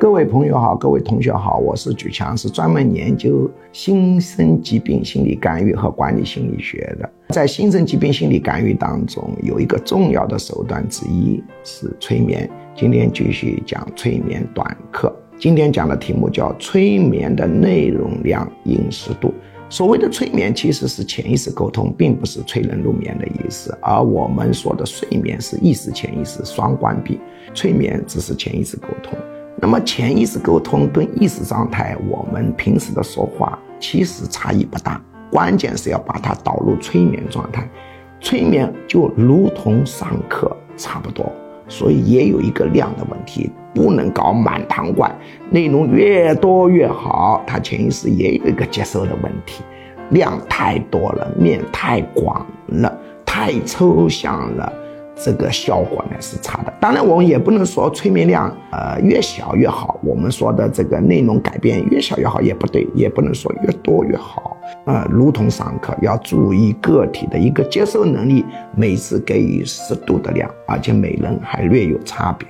各位朋友好，各位同学好，我是举强，是专门研究新生疾病心理干预和管理心理学的。在新生疾病心理干预当中，有一个重要的手段之一是催眠。今天继续讲催眠短课。今天讲的题目叫催眠的内容量应适度。所谓的催眠其实是潜意识沟通，并不是催人入眠的意思。而我们说的睡眠是意识潜意识双关闭，催眠只是潜意识沟通。那么潜意识沟通跟意识状态，我们平时的说话其实差异不大，关键是要把它导入催眠状态。催眠就如同上课差不多，所以也有一个量的问题，不能搞满堂灌，内容越多越好。他潜意识也有一个接受的问题，量太多了，面太广了，太抽象了。这个效果呢是差的，当然我们也不能说催眠量呃越小越好，我们说的这个内容改变越小越好也不对，也不能说越多越好，呃，如同上课要注意个体的一个接受能力，每次给予适度的量，而且每人还略有差别。